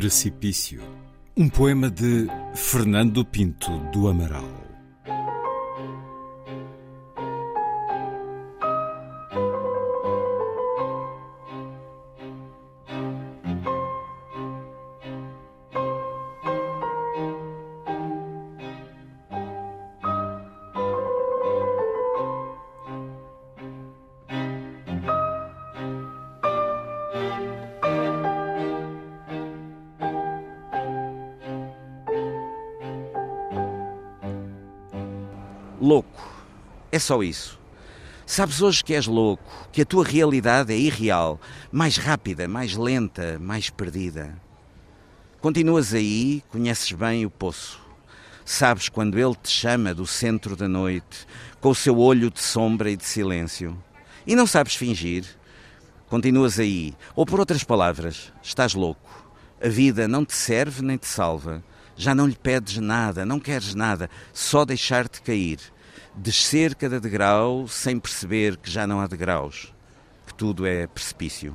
Precipício. Um poema de Fernando Pinto do Amaral. Louco. É só isso. Sabes hoje que és louco, que a tua realidade é irreal, mais rápida, mais lenta, mais perdida. Continuas aí, conheces bem o poço. Sabes quando ele te chama do centro da noite, com o seu olho de sombra e de silêncio. E não sabes fingir. Continuas aí, ou por outras palavras, estás louco. A vida não te serve nem te salva. Já não lhe pedes nada, não queres nada, só deixar-te cair. Descer cada degrau sem perceber que já não há degraus, que tudo é precipício.